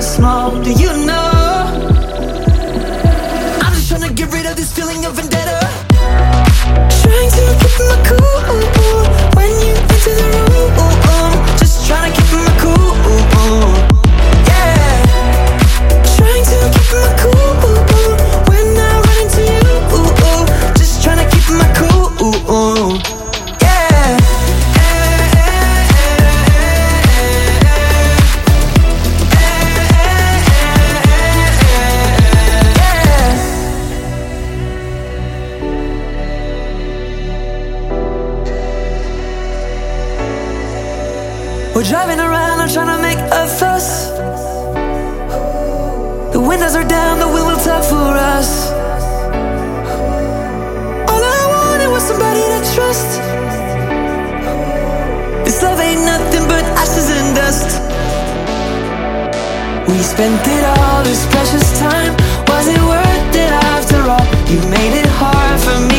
small. Do you know? I'm just trying to get rid of this feeling of vendetta. We're driving around, I'm trying to make a fuss. The windows are down, the wind will talk for us. All I wanted was somebody to trust. This love ain't nothing but ashes and dust. We spent it all, this precious time. Was it worth it after all? You made it hard for me.